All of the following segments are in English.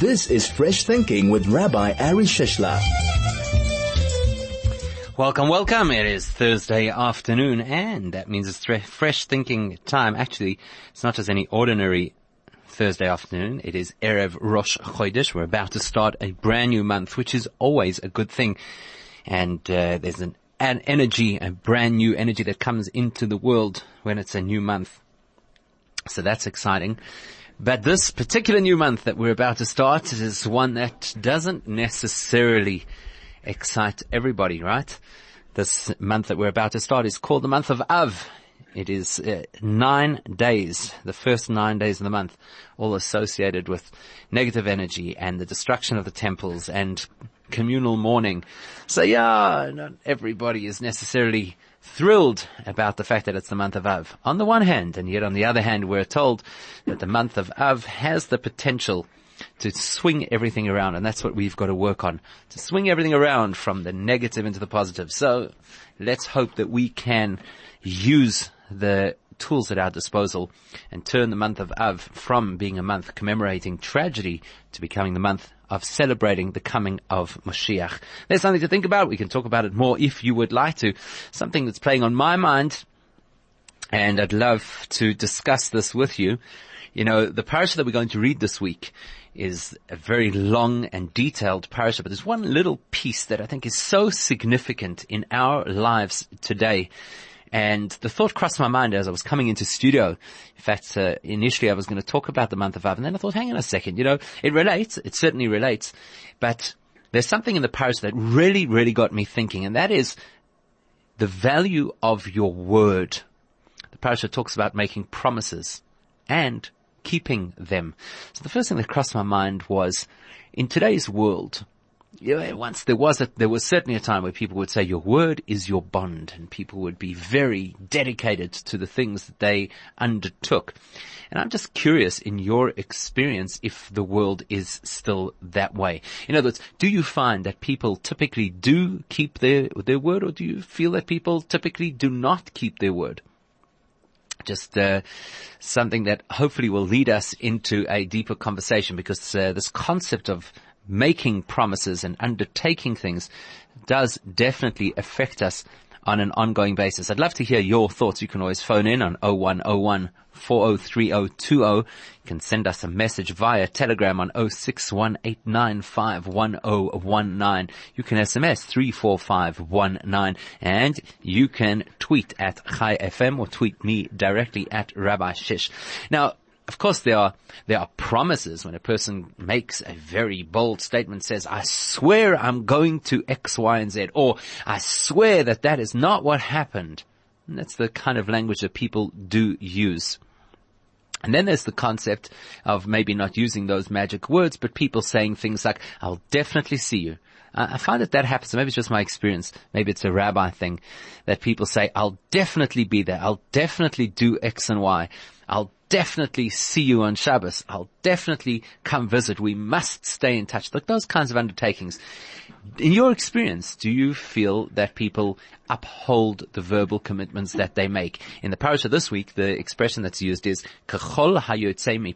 This is Fresh Thinking with Rabbi Ari Shishler. Welcome, welcome. It is Thursday afternoon and that means it's fresh thinking time. Actually, it's not just any ordinary Thursday afternoon. It is Erev Rosh Chodesh. We're about to start a brand new month, which is always a good thing. And uh, there's an, an energy, a brand new energy that comes into the world when it's a new month. So that's exciting. But this particular new month that we're about to start is one that doesn't necessarily excite everybody, right? This month that we're about to start is called the month of Av. It is uh, nine days, the first nine days of the month, all associated with negative energy and the destruction of the temples and communal mourning. So yeah, not everybody is necessarily thrilled about the fact that it's the month of Av on the one hand, and yet on the other hand, we're told that the month of Av has the potential to swing everything around, and that's what we've got to work on, to swing everything around from the negative into the positive. So let's hope that we can use the tools at our disposal and turn the month of Av from being a month commemorating tragedy to becoming the month of celebrating the coming of Moshiach. There's something to think about. We can talk about it more if you would like to. Something that's playing on my mind and I'd love to discuss this with you. You know, the parasha that we're going to read this week is a very long and detailed parasha, but there's one little piece that I think is so significant in our lives today. And the thought crossed my mind as I was coming into studio. In fact, uh, initially I was going to talk about the month of Av, and then I thought, hang on a second, you know, it relates, it certainly relates, but there's something in the parasha that really, really got me thinking, and that is the value of your word. The parasha talks about making promises and keeping them. So the first thing that crossed my mind was, in today's world, know, once there was a, there was certainly a time where people would say your word is your bond and people would be very dedicated to the things that they undertook. And I'm just curious in your experience if the world is still that way. In other words, do you find that people typically do keep their, their word or do you feel that people typically do not keep their word? just uh, something that hopefully will lead us into a deeper conversation because uh, this concept of making promises and undertaking things does definitely affect us on an ongoing basis. I'd love to hear your thoughts. You can always phone in on 0101 403020. You can send us a message via telegram on 0618951019. You can SMS 34519 and you can tweet at Chai FM or tweet me directly at Rabbi Shish. Now, of course, there are, there are promises when a person makes a very bold statement, says, I swear I'm going to X, Y, and Z, or I swear that that is not what happened. And that's the kind of language that people do use. And then there's the concept of maybe not using those magic words, but people saying things like, I'll definitely see you. I find that that happens. Maybe it's just my experience. Maybe it's a rabbi thing that people say, I'll definitely be there. I'll definitely do X and Y. I'll definitely see you on Shabbos. I'll definitely come visit. We must stay in touch. Like those kinds of undertakings. In your experience, do you feel that people uphold the verbal commitments that they make? In the parasha this week, the expression that's used is "kachol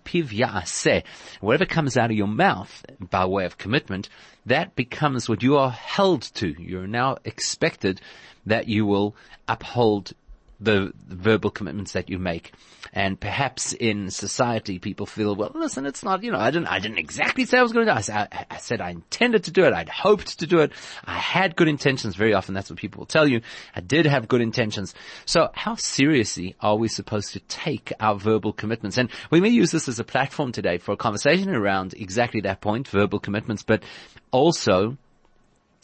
piv Whatever comes out of your mouth by way of commitment, that becomes what you are held to. You're now expected that you will uphold the verbal commitments that you make. And perhaps in society, people feel, well, listen, it's not, you know, I didn't, I didn't exactly say I was going to do it. I, I, said I intended to do it. I'd hoped to do it. I had good intentions. Very often that's what people will tell you. I did have good intentions. So how seriously are we supposed to take our verbal commitments? And we may use this as a platform today for a conversation around exactly that point, verbal commitments, but also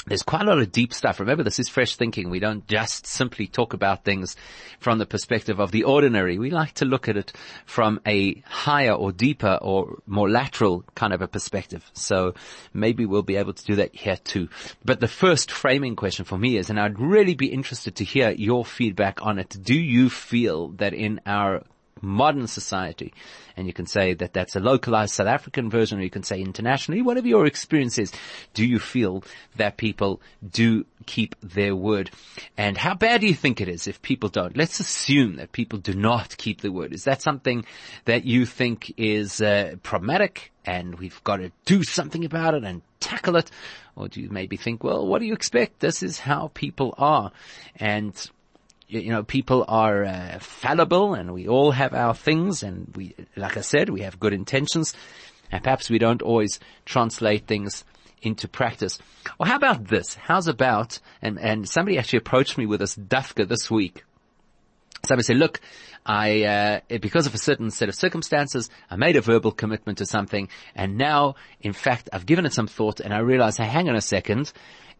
there's quite a lot of deep stuff. Remember, this is fresh thinking. We don't just simply talk about things from the perspective of the ordinary. We like to look at it from a higher or deeper or more lateral kind of a perspective. So maybe we'll be able to do that here too. But the first framing question for me is, and I'd really be interested to hear your feedback on it. Do you feel that in our modern society. And you can say that that's a localized South African version, or you can say internationally, whatever your experience is. Do you feel that people do keep their word? And how bad do you think it is if people don't? Let's assume that people do not keep the word. Is that something that you think is uh, problematic and we've got to do something about it and tackle it? Or do you maybe think, well, what do you expect? This is how people are. And you know, people are uh, fallible and we all have our things and we, like I said, we have good intentions and perhaps we don't always translate things into practice. Well, how about this? How's about, and, and somebody actually approached me with this dafka this week. Somebody said, look, I, uh, because of a certain set of circumstances, I made a verbal commitment to something and now, in fact, I've given it some thought and I realize, hey, hang on a second,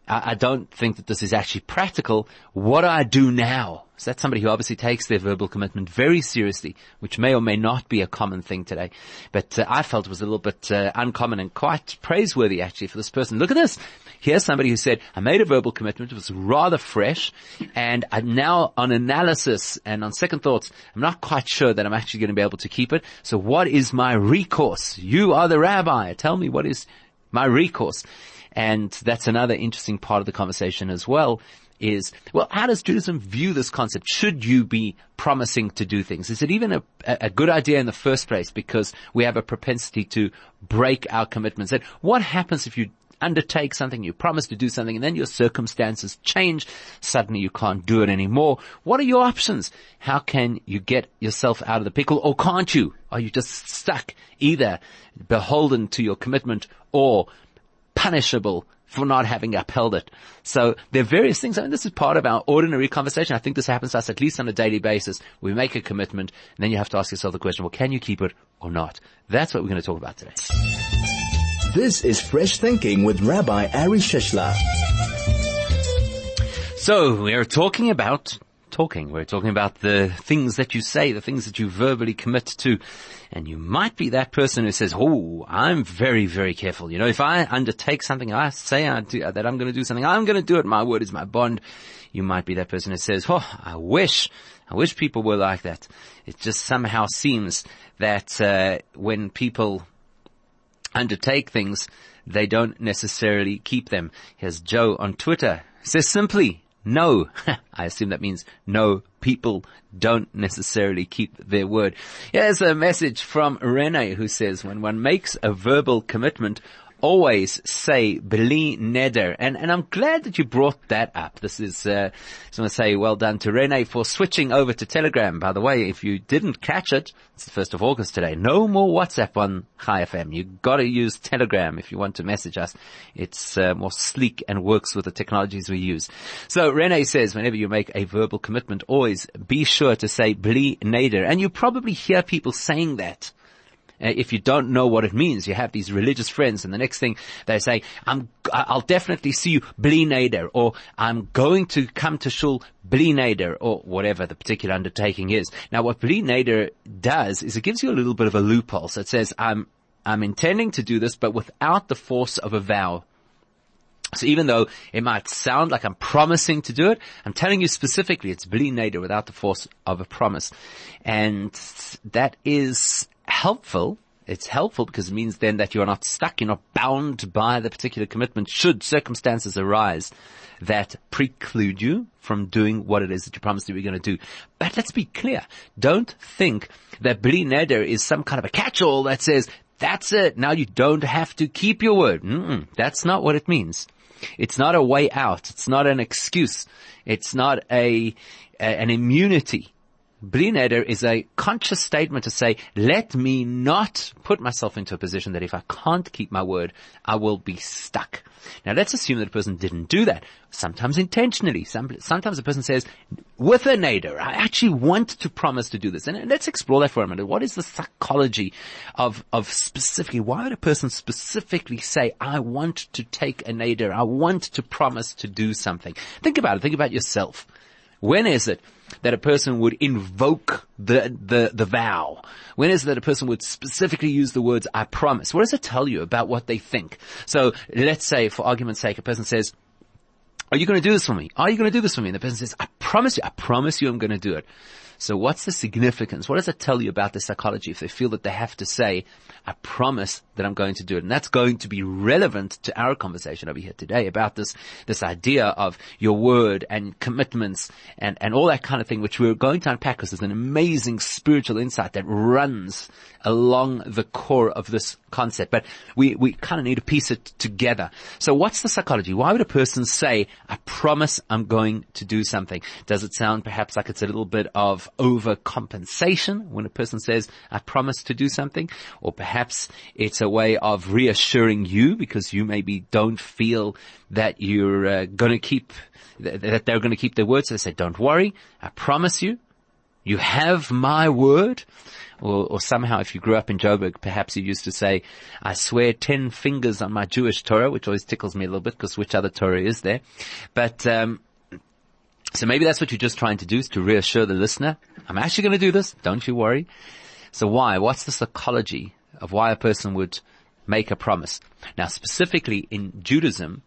I, I don't think that this is actually practical. What do I do now? So that's somebody who obviously takes their verbal commitment very seriously, which may or may not be a common thing today. But uh, I felt it was a little bit uh, uncommon and quite praiseworthy actually for this person. Look at this. Here's somebody who said, I made a verbal commitment. It was rather fresh. And I'm now on analysis and on second thoughts, I'm not quite sure that I'm actually going to be able to keep it. So what is my recourse? You are the rabbi. Tell me what is my recourse. And that's another interesting part of the conversation as well is, well, how does Judaism view this concept? Should you be promising to do things? Is it even a, a good idea in the first place because we have a propensity to break our commitments? And what happens if you undertake something, you promise to do something, and then your circumstances change. Suddenly you can't do it anymore. What are your options? How can you get yourself out of the pickle, or can't you? Are you just stuck, either beholden to your commitment or punishable for not having upheld it. So there are various things. I mean, this is part of our ordinary conversation. I think this happens to us at least on a daily basis. We make a commitment and then you have to ask yourself the question, well, can you keep it or not? That's what we're going to talk about today. This is Fresh Thinking with Rabbi Ari Shishler. So we are talking about talking. We're talking about the things that you say, the things that you verbally commit to. And you might be that person who says, Oh, I'm very, very careful. You know, if I undertake something, I say I do, that I'm going to do something, I'm going to do it. My word is my bond. You might be that person who says, Oh, I wish, I wish people were like that. It just somehow seems that, uh, when people undertake things, they don't necessarily keep them. Here's Joe on Twitter. Says simply, no. I assume that means no people don't necessarily keep their word. Here's a message from Rene who says when one makes a verbal commitment always say beli neder. And, and I'm glad that you brought that up. This is, uh, I want to say well done to Rene for switching over to Telegram. By the way, if you didn't catch it, it's the 1st of August today. No more WhatsApp on Chai FM. You gotta use Telegram if you want to message us. It's uh, more sleek and works with the technologies we use. So Rene says whenever you make a verbal commitment, always be sure to say bli neder. And you probably hear people saying that uh, if you don't know what it means, you have these religious friends and the next thing they say, I'm, I'll definitely see you bli neder or I'm going to come to shul bli neder or whatever the particular undertaking is. Now what bli neder does is it gives you a little bit of a loophole. So it says, I'm, I'm intending to do this, but without the force of a vow. So even though it might sound like I'm promising to do it, I'm telling you specifically it's bli neder without the force of a promise. And that is helpful. It's helpful because it means then that you're not stuck, you're not bound by the particular commitment should circumstances arise that preclude you from doing what it is that you promised you were going to do. But let's be clear. Don't think that Bli is some kind of a catch-all that says, that's it. Now you don't have to keep your word. Mm-mm, that's not what it means. It's not a way out. It's not an excuse. It's not a, a an immunity Bli neder is a conscious statement to say, let me not put myself into a position that if I can't keep my word, I will be stuck. Now let's assume that a person didn't do that. Sometimes intentionally. sometimes a person says, with a neder, I actually want to promise to do this. And let's explore that for a minute. What is the psychology of, of specifically, why would a person specifically say, I want to take a neder, I want to promise to do something? Think about it. Think about yourself. When is it that a person would invoke the, the, the vow? When is it that a person would specifically use the words, I promise? What does it tell you about what they think? So let's say, for argument's sake, a person says, are you going to do this for me? Are you going to do this for me? And the person says, I promise you, I promise you I'm going to do it. So what's the significance? What does it tell you about the psychology if they feel that they have to say, I promise that I'm going to do it. And that's going to be relevant to our conversation over here today about this, this idea of your word and commitments and, and all that kind of thing, which we're going to unpack because there's an amazing spiritual insight that runs along the core of this concept. But we, we kind of need to piece it together. So what's the psychology? Why would a person say, I promise I'm going to do something? Does it sound perhaps like it's a little bit of overcompensation when a person says, I promise to do something? Or perhaps it's a way of reassuring you because you maybe don't feel that you're uh, going to keep, that they're going to keep their word. So they say, don't worry. I promise you. You have my word. Or, or, somehow if you grew up in Joburg, perhaps you used to say, I swear ten fingers on my Jewish Torah, which always tickles me a little bit because which other Torah is there? But, um, so maybe that's what you're just trying to do is to reassure the listener. I'm actually going to do this. Don't you worry. So why? What's the psychology of why a person would make a promise? Now specifically in Judaism,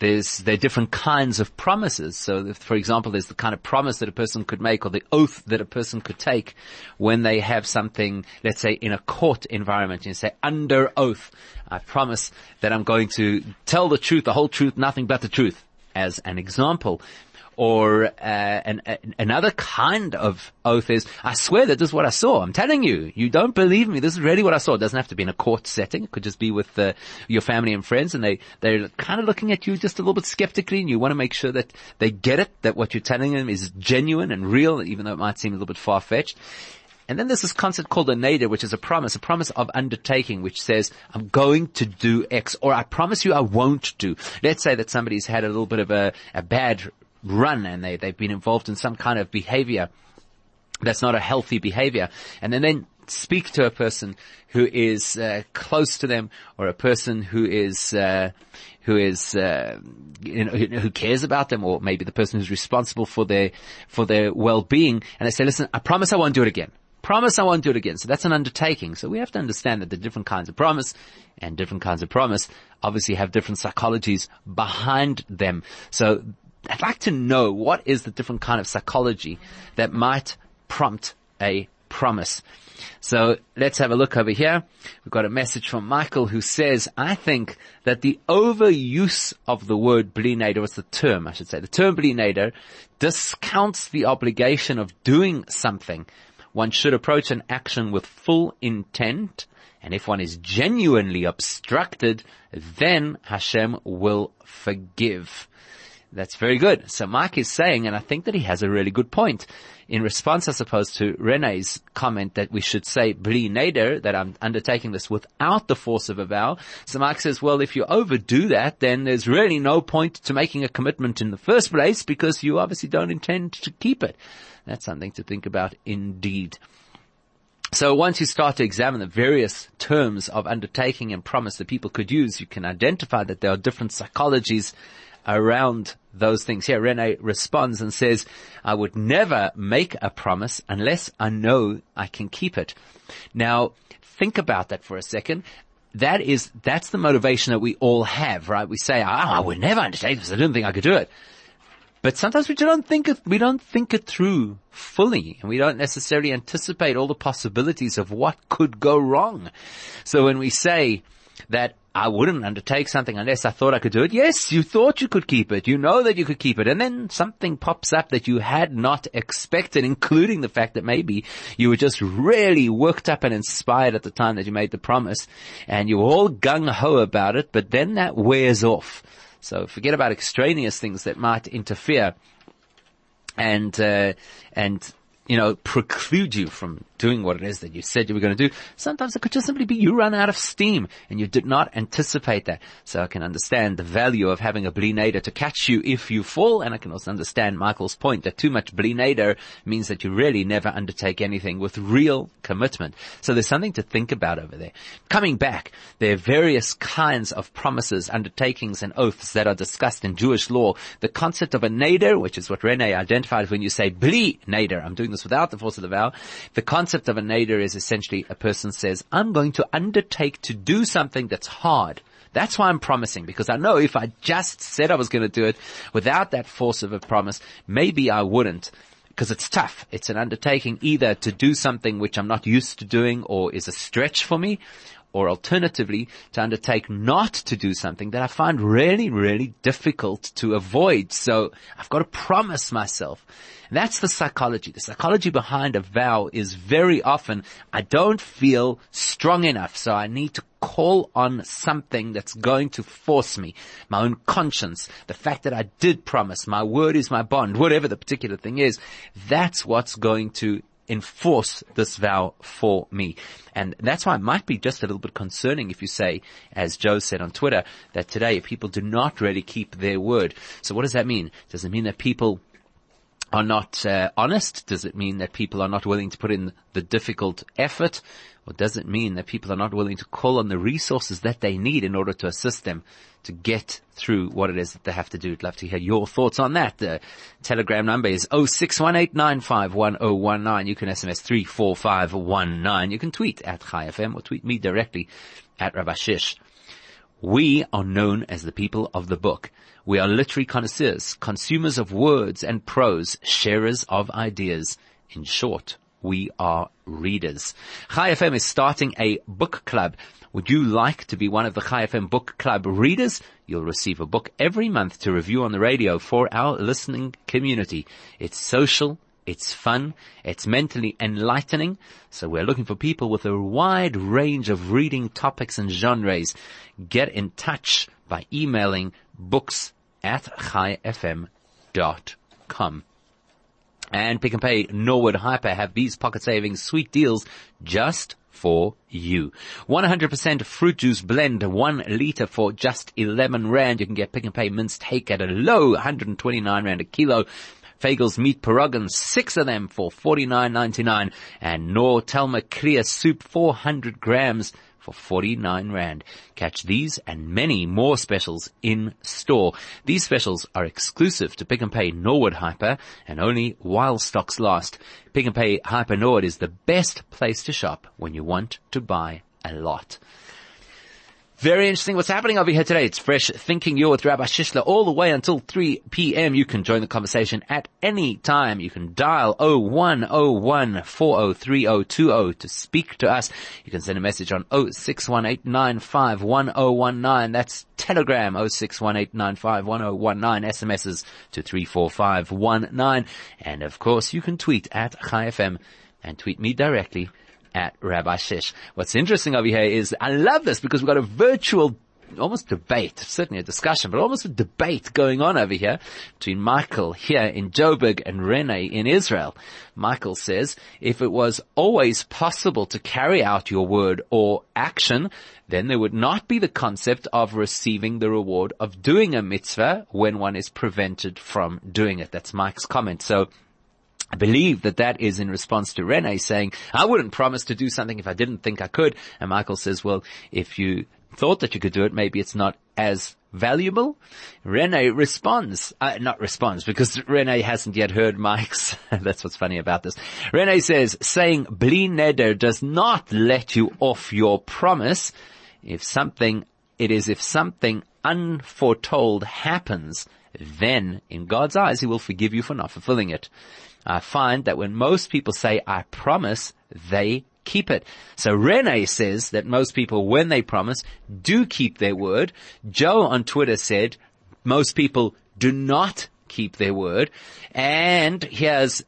there's, there are different kinds of promises. So if, for example, there's the kind of promise that a person could make or the oath that a person could take when they have something, let's say in a court environment, you say under oath, I promise that I'm going to tell the truth, the whole truth, nothing but the truth as an example or uh, an, another kind of oath is, I swear that this is what I saw. I'm telling you, you don't believe me. This is really what I saw. It doesn't have to be in a court setting. It could just be with uh, your family and friends, and they they're kind of looking at you just a little bit skeptically, and you want to make sure that they get it, that what you're telling them is genuine and real, even though it might seem a little bit far fetched. And then there's this concept called a neder, which is a promise, a promise of undertaking, which says, I'm going to do X, or I promise you I won't do. Let's say that somebody's had a little bit of a, a bad run and they, they've been involved in some kind of behavior that's not a healthy behavior. And then, then speak to a person who is uh, close to them or a person who is uh, who is uh, you know, who cares about them or maybe the person who's responsible for their for their well-being. And they say listen I promise I won't do it again. Promise I won't do it again. So that's an undertaking. So we have to understand that the different kinds of promise and different kinds of promise obviously have different psychologies behind them. So I'd like to know what is the different kind of psychology that might prompt a promise. So let's have a look over here. We've got a message from Michael who says, I think that the overuse of the word bli neder, what's the term, I should say, the term bli discounts the obligation of doing something. One should approach an action with full intent, and if one is genuinely obstructed, then Hashem will forgive. That's very good. So Mike is saying, and I think that he has a really good point in response, I suppose, to Rene's comment that we should say bli neder, that I'm undertaking this without the force of a vow. So Mike says, well, if you overdo that, then there's really no point to making a commitment in the first place because you obviously don't intend to keep it. That's something to think about indeed. So once you start to examine the various terms of undertaking and promise that people could use, you can identify that there are different psychologies around those things. Here, Rene responds and says, I would never make a promise unless I know I can keep it. Now, think about that for a second. That is, that's the motivation that we all have, right? We say, oh, I would never undertake this. I didn't think I could do it. But sometimes we don't think it, we don't think it through fully and we don't necessarily anticipate all the possibilities of what could go wrong. So when we say that I wouldn't undertake something unless I thought I could do it. Yes, you thought you could keep it. You know that you could keep it. And then something pops up that you had not expected, including the fact that maybe you were just really worked up and inspired at the time that you made the promise and you were all gung ho about it, but then that wears off. So forget about extraneous things that might interfere and, uh, and, you know, preclude you from doing what it is that you said you were going to do. Sometimes it could just simply be you run out of steam and you did not anticipate that. So I can understand the value of having a bli neder to catch you if you fall. And I can also understand Michael's point that too much bli neder means that you really never undertake anything with real commitment. So there's something to think about over there. Coming back, there are various kinds of promises, undertakings and oaths that are discussed in Jewish law. The concept of a neder, which is what Rene identified when you say bli neder. I'm doing this without the force of the vow. The concept of a neder is essentially a person says, I'm going to undertake to do something that's hard. That's why I'm promising because I know if I just said I was going to do it without that force of a promise, maybe I wouldn't. because it's tough. It's an undertaking either to do something which I'm not used to doing or is a stretch for me, or alternatively to undertake not to do something that I find really, really difficult to avoid. So I've got to promise myself. And that's the psychology. The psychology behind a vow is very often I don't feel strong enough, so I need to call on something that's going to force me. My own conscience, the fact that I did promise, my word is my bond, whatever the particular thing is, that's what's going to enforce this vow for me. And that's why it might be just a little bit concerning if you say, as Joe said on Twitter, that today people do not really keep their word. So what does that mean? Does it mean that people are not uh, honest? Does it mean that people are not willing to put in the difficult effort? Or does it mean that people are not willing to call on the resources that they need in order to assist them to get through what it is that they have to do? I'd love to hear your thoughts on that. The telegram number is 0618951019. You can SMS 34519. You can tweet at Chai FM or tweet me directly at Rabbi Shish. We are known as the people of the book. We are literary connoisseurs, consumers of words and prose, sharers of ideas. In short, we are readers. Chai FM is starting a book club. Would you like to be one of the Chai FM book club readers? You'll receive a book every month to review on the radio for our listening community. It's social, it's fun. It's mentally enlightening. So we're looking for people with a wide range of reading topics and genres. Get in touch by emailing books at chaifm.com. And Pick and Pay Norwood Hyper have these pocket savings sweet deals just for you. 100% fruit juice blend, one liter for just 11 rand. You can get Pick and Pay minced hake at a low 129 rand a kilo. Fagels meat pierogan, six of them for 49.99 and Nor Telma clear soup 400 grams for 49 Rand. Catch these and many more specials in store. These specials are exclusive to Pick and Pay Norwood Hyper and only while stocks last. Pick and Pay Hyper Norwood is the best place to shop when you want to buy a lot. Very interesting what's happening over here today. It's Fresh Thinking. You're with Rabbi Shishler all the way until 3 p.m. You can join the conversation at any time. You can dial 0101-403020 to speak to us. You can send a message on 0618951019. That's Telegram 0618951019. SMSs to 34519. And of course, you can tweet at Chai FM and tweet me directly at Rabbi Shish. What's interesting over here is I love this because we've got a virtual almost debate, certainly a discussion, but almost a debate going on over here between Michael here in Joburg and Rene in Israel. Michael says, if it was always possible to carry out your word or action, then there would not be the concept of receiving the reward of doing a mitzvah when one is prevented from doing it. That's Mike's comment. So I believe that that is in response to Rene saying, I wouldn't promise to do something if I didn't think I could. And Michael says, well, if you thought that you could do it, maybe it's not as valuable. Rene responds, uh, not responds because Rene hasn't yet heard Mike's. That's what's funny about this. Rene says, saying bli neder does not let you off your promise. If something, it is if something unforetold happens, then in God's eyes, he will forgive you for not fulfilling it. I find that when most people say, I promise, they keep it. So Rene says that most people, when they promise, do keep their word. Joe on Twitter said most people do not keep their word. And here's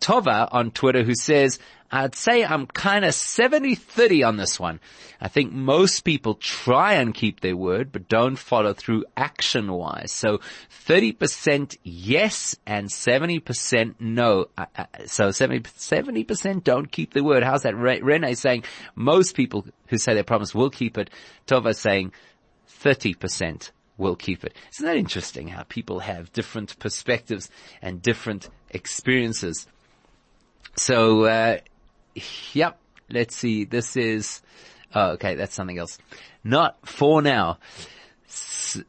Tova on Twitter who says, I'd say I'm kind of 70-30 on this one. I think most people try and keep their word, but don't follow through action-wise. So 30% yes and 70% no. Uh, uh, so 70, 70% don't keep their word. How's that? Rene saying most people who say they promise will keep it. Tova saying 30% will keep it. Isn't that interesting how people have different perspectives and different experiences? So, uh, Yep. Let's see. This is, oh, okay. That's something else. Not for now. S-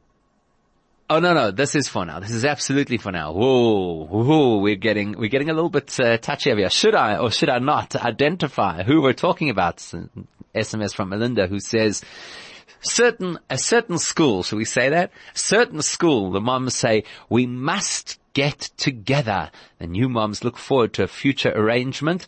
Oh no no, this is for now. This is absolutely for now. Whoa, whoa, we're getting we're getting a little bit uh, touchy over here. Should I or should I not identify who we're talking about? SMS from Melinda who says certain a certain school. Should we say that? Certain school. The moms say we must get together. The new moms look forward to a future arrangement.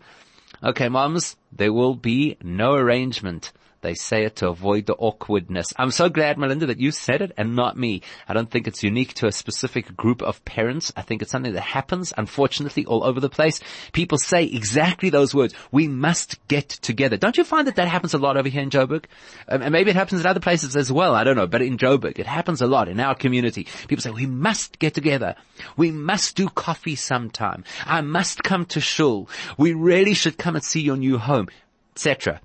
Okay, moms, there will be no arrangement. They say it to avoid the awkwardness. I'm so glad, Melinda, that you said it and not me. I don't think it's unique to a specific group of parents. I think it's something that happens, unfortunately, all over the place. People say exactly those words. We must get together. Don't you find that that happens a lot over here in Joburg? Um, and maybe it happens in other places as well. I don't know. But in Joburg, it happens a lot in our community. People say, we must get together. We must do coffee sometime. I must come to shul. We really should come and see your new home, etc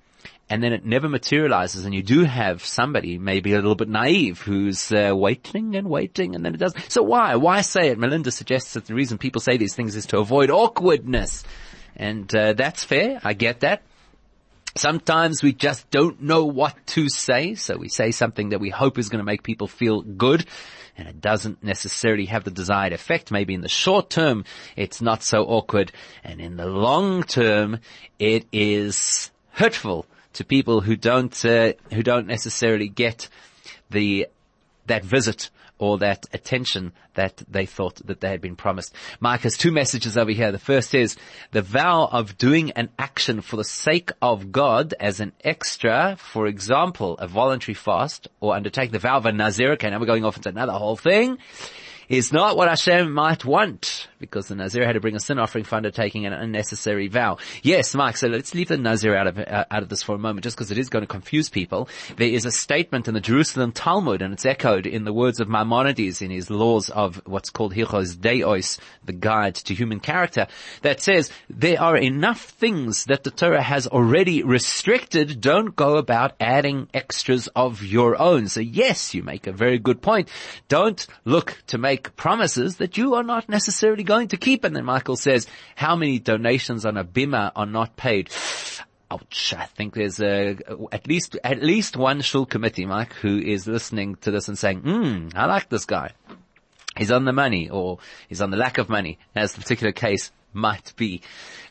and then it never materializes and you do have somebody maybe a little bit naive who's uh, waiting and waiting and then it does. So why? Why say it? Melinda suggests that the reason people say these things is to avoid awkwardness. And uh, that's fair. I get that. Sometimes we just don't know what to say, so we say something that we hope is going to make people feel good, and it doesn't necessarily have the desired effect. Maybe in the short term, it's not so awkward, and in the long term, it is hurtful to people who don't uh, who don't necessarily get the that visit or that attention that they thought that they had been promised. Mike has two messages over here. The first is the vow of doing an action for the sake of God as an extra, for example, a voluntary fast or undertake the vow of a Nazir. Okay, now we're going off into another whole thing is not what Hashem might want, because the Nazir had to bring a sin offering for undertaking an unnecessary vow. Yes, Mike, so let's leave the Nazir out of, uh, out of this for a moment, just because it is going to confuse people. There is a statement in the Jerusalem Talmud, and it's echoed in the words of Maimonides in his laws of what's called Hilchos Deos, the guide to human character, that says, there are enough things that the Torah has already restricted, don't go about adding extras of your own. So yes, you make a very good point. Don't look to make make promises that you are not necessarily going to keep. And then Michael says, how many donations on a bima are not paid? Ouch. I think there's a, at least, at least one shul committee, Mike, who is listening to this and saying, hmm, I like this guy. He's on the money or he's on the lack of money as the particular case might be.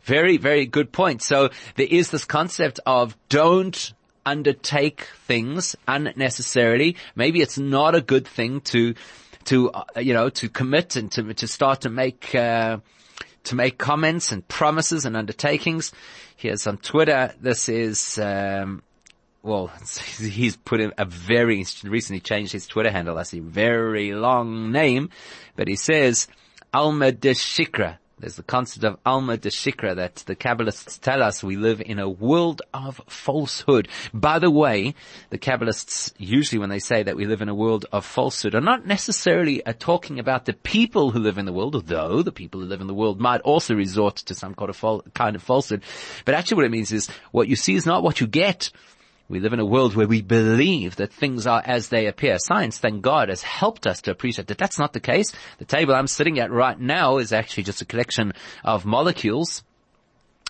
Very, very good point. So there is this concept of don't undertake things unnecessarily. Maybe it's not a good thing to to, uh, you know, to commit and to, to start to make, uh, to make comments and promises and undertakings. Here's on Twitter. This is, um, well, he's put in a very, recently changed his Twitter handle. I see very long name, but he says, Alma de Shikra. There's the concept of Alma de Shikra that the Kabbalists tell us we live in a world of falsehood. By the way, the Kabbalists usually when they say that we live in a world of falsehood are not necessarily uh, talking about the people who live in the world, although the people who live in the world might also resort to some kind of, fal- kind of falsehood. But actually what it means is what you see is not what you get. We live in a world where we believe that things are as they appear. Science, thank God, has helped us to appreciate that that's not the case. The table I'm sitting at right now is actually just a collection of molecules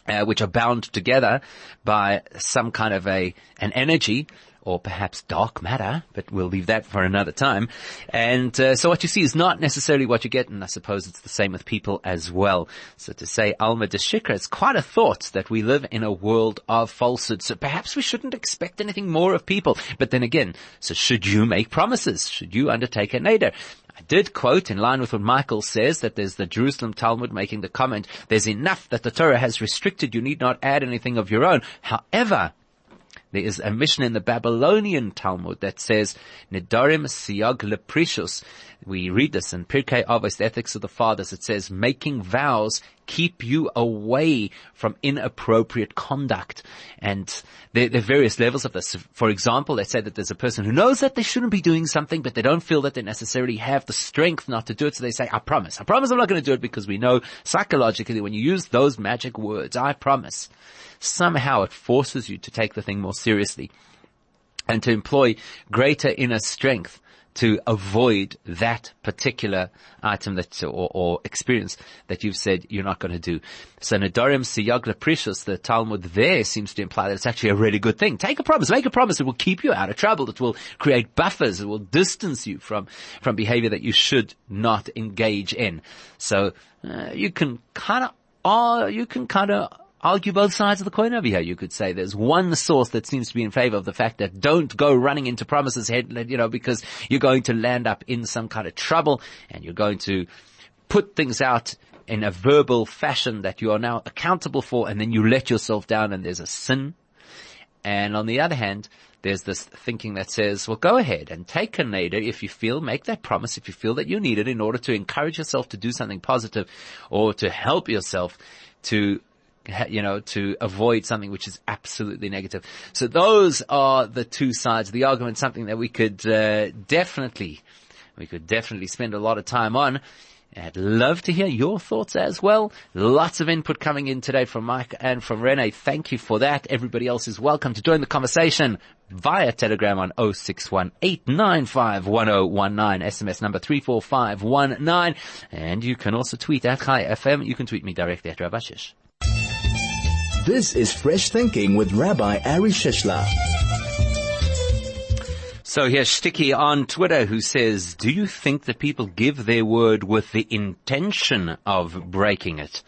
uh, which are bound together by some kind of a an energy or perhaps dark matter, but we'll leave that for another time. And uh, so what you see is not necessarily what you get, and I suppose it's the same with people as well. So to say Alma de Shikra, it's quite a thought that we live in a world of falsehood. So perhaps we shouldn't expect anything more of people. But then again, so should you make promises? Should you undertake a neder? I did quote in line with what Michael says that there's the Jerusalem Talmud making the comment, there's enough that the Torah has restricted, you need not add anything of your own. However, there is a mishnah in the Babylonian Talmud that says, Nidarim siyag leprishus. We read this in Pirkei Avos, the Ethics of the Fathers. It says, making vows keep you away from inappropriate conduct. And there, there, are various levels of this. For example, let's say that there's a person who knows that they shouldn't be doing something, but they don't feel that they necessarily have the strength not to do it. So they say, I promise. I promise I'm not going to do it because we know psychologically when you use those magic words, I promise, somehow it forces you to take the thing more seriously and to employ greater inner strength to avoid that particular item that or, or, experience that you've said you're not going to do. So Nidarim Siyag Leprishus, the Talmud there seems to imply that it's actually a really good thing. Take a promise, make a promise. It will keep you out of trouble. It will create buffers. It will distance you from, from behavior that you should not engage in. So, uh, you can kind of, uh, you can kind of argue both sides of the coin over here. You could say there's one source that seems to be in favor of the fact that don't go running into promises head, you know, because you're going to land up in some kind of trouble and you're going to put things out in a verbal fashion that you are now accountable for and then you let yourself down and there's a sin. And on the other hand, there's this thinking that says, well, go ahead and take a neder if you feel, make that promise if you feel that you need it in order to encourage yourself to do something positive or to help yourself to you know, to avoid something which is absolutely negative. So those are the two sides of the argument, something that we could uh, definitely, we could definitely spend a lot of time on. I'd love to hear your thoughts as well. Lots of input coming in today from Mike and from Rene. Thank you for that. Everybody else is welcome to join the conversation via Telegram on 0618951019, SMS number 34519. And you can also tweet at Chai FM. You can tweet me directly at Rabbi Shish. This is Fresh Thinking with Rabbi Ari Shishler. So here's Sticky on Twitter who says, do you think that people give their word with the intention of breaking it?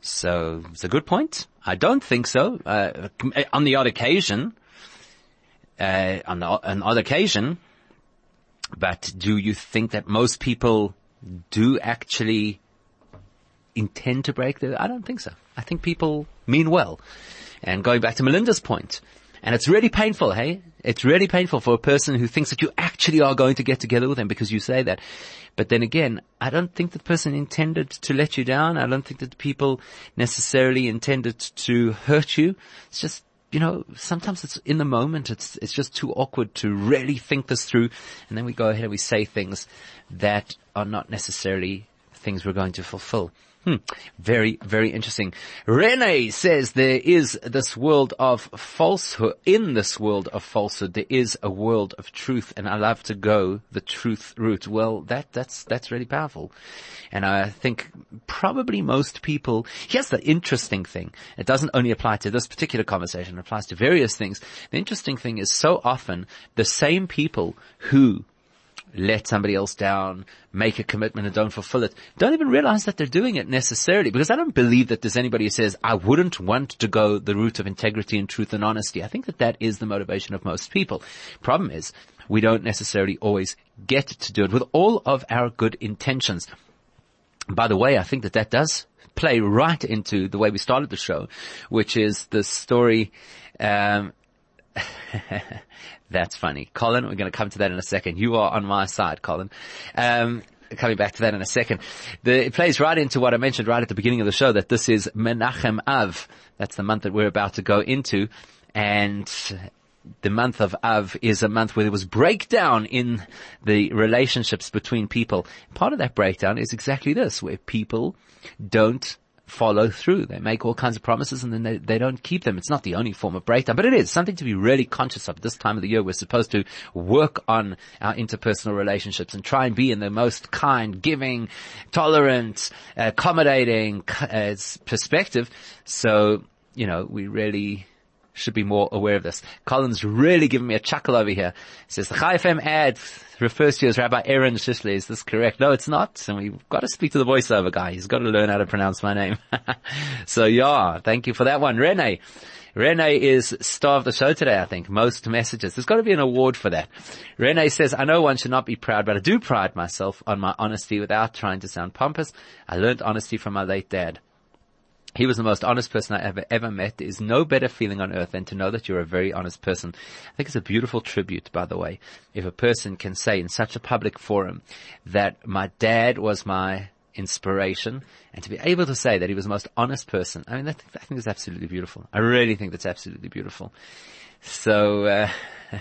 So it's a good point. I don't think so. Uh, on the odd occasion, uh, on the, on odd occasion, but do you think that most people do actually intend to break the, I don't think so. I think people mean well. And going back to Melinda's point, and it's really painful, hey? It's really painful for a person who thinks that you actually are going to get together with them because you say that. But then again, I don't think the person intended to let you down. I don't think that the people necessarily intended to hurt you. It's just, you know, sometimes it's in the moment. It's, it's just too awkward to really think this through. And then we go ahead and we say things that are not necessarily things we're going to fulfill. Hmm. Very, very interesting. Rene says there is this world of falsehood. In this world of falsehood, there is a world of truth, and I love to go the truth route. Well, that that's that's really powerful, and I think probably most people. Here's the interesting thing: it doesn't only apply to this particular conversation; it applies to various things. The interesting thing is, so often the same people who let somebody else down, make a commitment and don't fulfill it, don't even realize that they're doing it necessarily because I don't believe that there's anybody who says, I wouldn't want to go the route of integrity and truth and honesty. I think that that is the motivation of most people. Problem is, we don't necessarily always get to do it with all of our good intentions. By the way, I think that that does play right into the way we started the show, which is the story, um, That's funny. Colin, we're going to come to that in a second. You are on my side, Colin. Um, coming back to that in a second. The, it plays right into what I mentioned right at the beginning of the show that this is Menachem Av. That's the month that we're about to go into. And the month of Av is a month where there was breakdown in the relationships between people. Part of that breakdown is exactly this, where people don't follow through. They make all kinds of promises and then they, they don't keep them. It's not the only form of breakdown, but it is something to be really conscious of. This time of the year, we're supposed to work on our interpersonal relationships and try and be in the most kind, giving, tolerant, accommodating uh, perspective. So, you know, we really should be more aware of this. Colin's really giving me a chuckle over here. He says the Chai FM ad refers to you as Rabbi Aaron Shishler. Is this correct? No, it's not. And we've got to speak to the voiceover guy. He's got to learn how to pronounce my name. so yeah, thank you for that one. Rene. Rene is star of the show today, I think. Most messages. There's got to be an award for that. Rene says, I know one should not be proud, but I do pride myself on my honesty without trying to sound pompous. I learned honesty from my late dad. He was the most honest person I ever, ever met. There is no better feeling on earth than to know that you're a very honest person. I think it's a beautiful tribute, by the way, if a person can say in such a public forum that my dad was my inspiration and to be able to say that he was the most honest person. I mean, that, I think is absolutely beautiful. I really think that's absolutely beautiful. So, uh,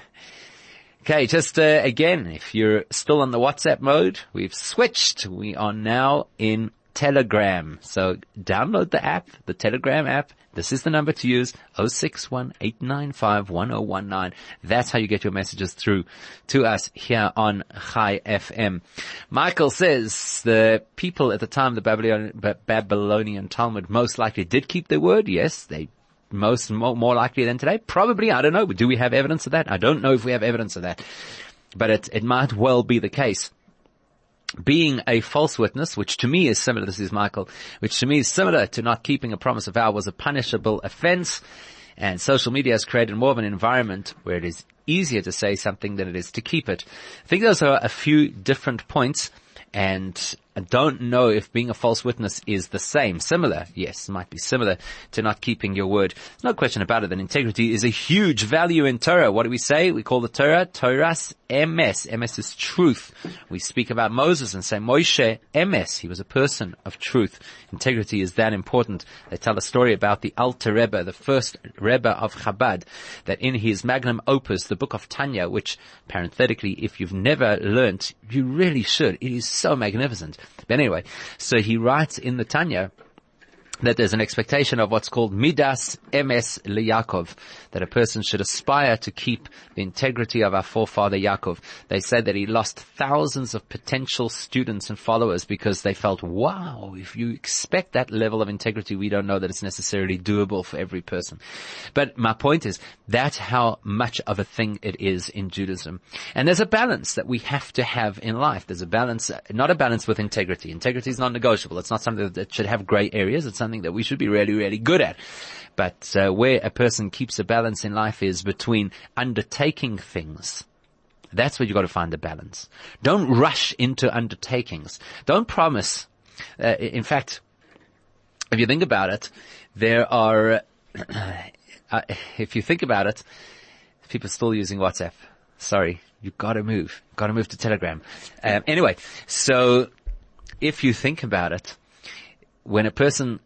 Okay, just uh, again, if you're still on the WhatsApp mode, we've switched. We are now in Telegram. So download the app, the Telegram app. This is the number to use, 0618951019. That's how you get your messages through to us here on Chai FM. Michael says the people at the time the Babylonian, Babylonian Talmud most likely did keep their word. Yes, they most more, more likely than today. Probably, I don't know. Do we have evidence of that? I don't know if we have evidence of that, but it, it might well be the case being a false witness, which to me is similar, this is Michael, which to me is similar to not keeping a promise of vow was a punishable offense. And social media has created more of an environment where it is easier to say something than it is to keep it. I think those are a few different points. And I don't know if being a false witness is the same. Similar, yes, might be similar to not keeping your word. There's no question about it that integrity is a huge value in Torah. What do we say? We call the Torah Toras emes. Emes is truth. We speak about Moses and say Moshe emes. He was a person of truth. Integrity is that important. They tell a story about the Alter Rebbe, the first Rebbe of Chabad, that in his magnum opus, the book of Tanya, which parenthetically, if you've never learnt, you really should. It is so magnificent. But anyway, so he writes in the Tanya, that there's an expectation of what's called midas emes liyakov, that a person should aspire to keep the integrity of our forefather Yaakov. They said that he lost thousands of potential students and followers because they felt, wow, if you expect that level of integrity, we don't know that it's necessarily doable for every person. But my point is, that's how much of a thing it is in Judaism. And there's a balance that we have to have in life. There's a balance, not a balance with integrity. Integrity is non-negotiable. It's not something that should have gray areas. It's something that we should be really, really good at. But uh, where a person keeps a balance in life is between undertaking things. That's where you've got to find the balance. Don't rush into undertakings. Don't promise. Uh, in fact, if you think about it, there are, uh, if you think about it, people still using WhatsApp. Sorry, you've got to move. Got to move to Telegram. Um, anyway, so if you think about it, when a person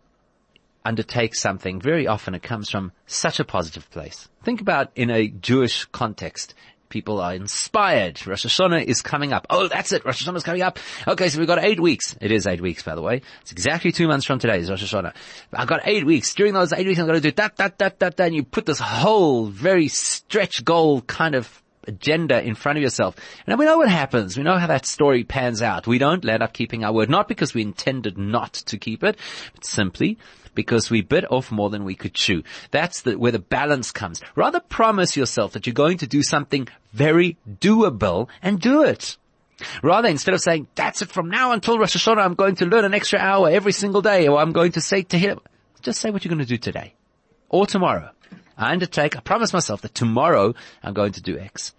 undertakes something, very often it comes from such a positive place. Think about in a Jewish context. People are inspired. Rosh Hashanah is coming up. Oh, that's it. Rosh Hashanah is coming up. Okay, so we've got eight weeks. It is eight weeks, by the way. It's exactly two months from today is Rosh Hashanah. I've got eight weeks. During those eight weeks, I'm going to do that, that, that, that, that. And you put this whole very stretch goal kind of agenda in front of yourself. And we know what happens. We know how that story pans out. We don't end up keeping our word, not because we intended not to keep it, but simply because we bit off more than we could chew. That's the, where the balance comes. Rather promise yourself that you're going to do something very doable and do it. Rather, instead of saying, that's it from now until Rosh Hashanah, I'm going to learn an extra hour every single day, or I'm going to say to him, just say what you're going to do today. Or tomorrow. I undertake, I promise myself that tomorrow I'm going to do X.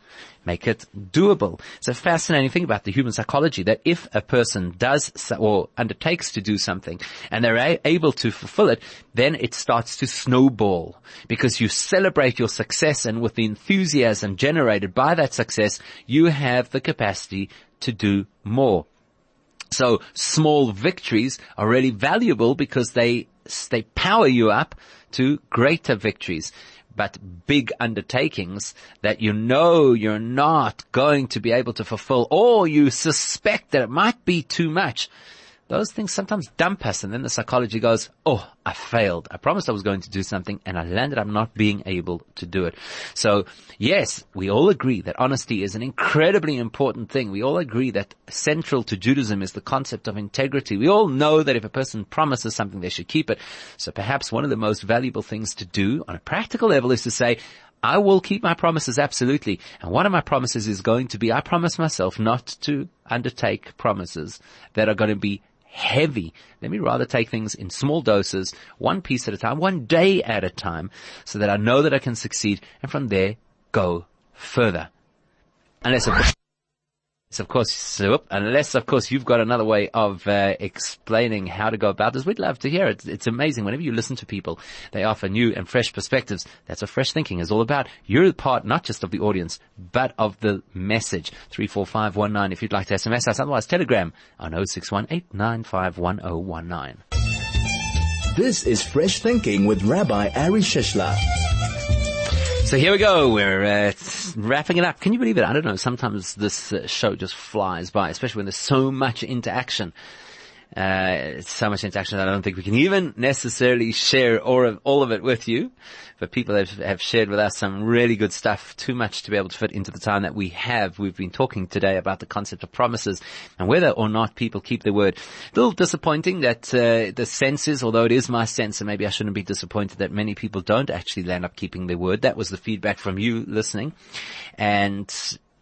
Make it doable. It's a fascinating thing about the human psychology that if a person does or undertakes to do something and they're able to fulfill it, then it starts to snowball because you celebrate your success and with the enthusiasm generated by that success, you have the capacity to do more. So small victories are really valuable because they, they power you up to greater victories. But big undertakings that you know you're not going to be able to fulfill or you suspect that it might be too much those things sometimes dump us and then the psychology goes, oh, I failed. I promised I was going to do something and I landed up not being able to do it. So yes, we all agree that honesty is an incredibly important thing. We all agree that central to Judaism is the concept of integrity. We all know that if a person promises something, they should keep it. So perhaps one of the most valuable things to do on a practical level is to say, I will keep my promises absolutely. And one of my promises is going to be, I promise myself not to undertake promises that are going to be heavy. Let me rather take things in small doses, one piece at a time, one day at a time, so that I know that I can succeed and from there go further. Unless of of course, unless of course you've got another way of uh, explaining how to go about this, we'd love to hear it. It's amazing. Whenever you listen to people, they offer new and fresh perspectives. That's what fresh thinking is all about. You're part not just of the audience, but of the message. 34519 if you'd like to SMS us. Otherwise, Telegram on 0618951019. This is Fresh Thinking with Rabbi Ari Shishler. So here we go. We're uh, wrapping it up. Can you believe it? I don't know. Sometimes this uh, show just flies by, especially when there's so much interaction. Uh, so much interaction that I don't think we can even necessarily share all of, all of it with you. But people have, have shared with us some really good stuff, too much to be able to fit into the time that we have. We've been talking today about the concept of promises and whether or not people keep their word. A little disappointing that uh, the senses, although it is my sense, and maybe I shouldn't be disappointed that many people don't actually land up keeping their word. That was the feedback from you listening. And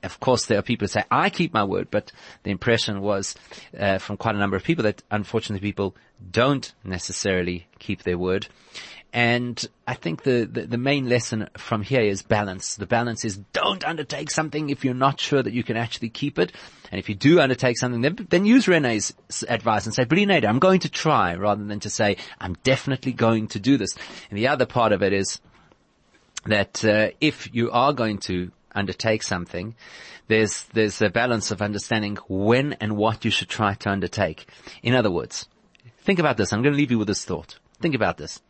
of course, there are people who say, I keep my word, but the impression was uh, from quite a number of people that unfortunately people don't necessarily keep their word. And I think the, the, the, main lesson from here is balance. The balance is don't undertake something if you're not sure that you can actually keep it. And if you do undertake something, then, then use Rene's advice and say, bli neder, I'm going to try rather than to say, I'm definitely going to do this. And the other part of it is that uh, if you are going to undertake something, there's, there's a balance of understanding when and what you should try to undertake. In other words, think about this. I'm going to leave you with this thought. Think about this.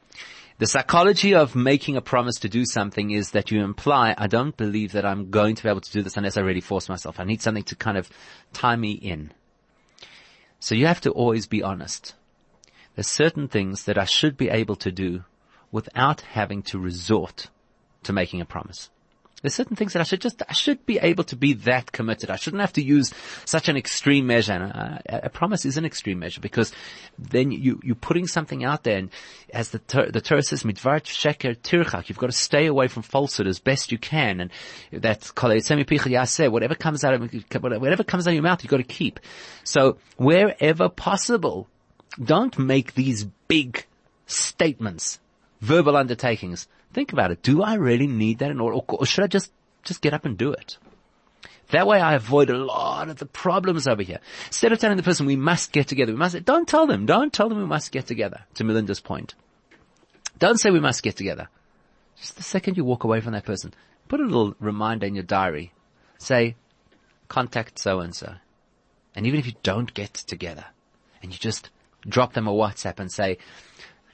The psychology of making a promise to do something is that you imply, I don't believe that I'm going to be able to do this unless I really force myself. I need something to kind of tie me in. So you have to always be honest. There's certain things that I should be able to do without having to resort to making a promise. There's certain things that I should just, I should be able to be that committed. I shouldn't have to use such an extreme measure. And a, a promise is an extreme measure because then you, you're putting something out there and as the, the Torah says, midvar sheker tirchak, you've got to stay away from falsehood as best you can. And that's whatever comes out of, whatever comes out of your mouth, you've got to keep. So wherever possible, don't make these big statements, verbal undertakings Think about it. Do I really need that in order, or should I just, just get up and do it? That way I avoid a lot of the problems over here. Instead of telling the person we must get together, we must, don't tell them, don't tell them we must get together, to Melinda's point. Don't say we must get together. Just the second you walk away from that person, put a little reminder in your diary. Say, contact so and so. And even if you don't get together, and you just drop them a WhatsApp and say,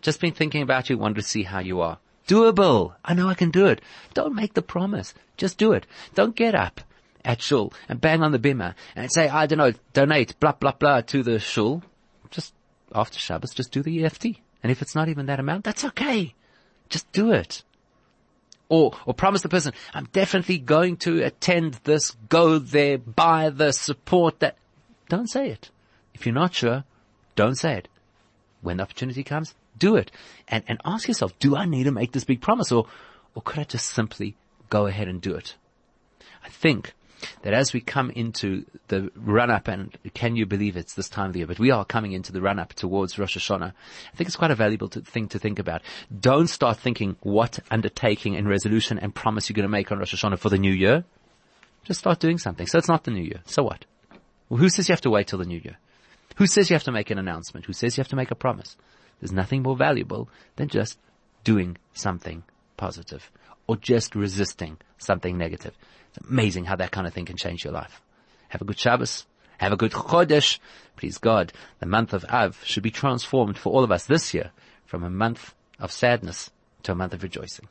just been thinking about you, wanted to see how you are doable. I know I can do it. Don't make the promise. Just do it. Don't get up at shul and bang on the bimah and say, I don't know, donate, blah, blah, blah to the shul. Just after Shabbos, just do the EFT. And if it's not even that amount, that's okay. Just do it. Or, or promise the person, I'm definitely going to attend this, go there, buy the support that. Don't say it. If you're not sure, don't say it. When the opportunity comes, do it. And, and ask yourself, do I need to make this big promise or, or could I just simply go ahead and do it? I think that as we come into the run up and can you believe it's this time of the year, but we are coming into the run up towards Rosh Hashanah. I think it's quite a valuable to, thing to think about. Don't start thinking what undertaking and resolution and promise you're going to make on Rosh Hashanah for the new year. Just start doing something. So it's not the new year. So what? Well, who says you have to wait till the new year? Who says you have to make an announcement? Who says you have to make a promise? There's nothing more valuable than just doing something positive or just resisting something negative. It's amazing how that kind of thing can change your life. Have a good Shabbos. Have a good Chodesh. Please God, the month of Av should be transformed for all of us this year from a month of sadness to a month of rejoicing.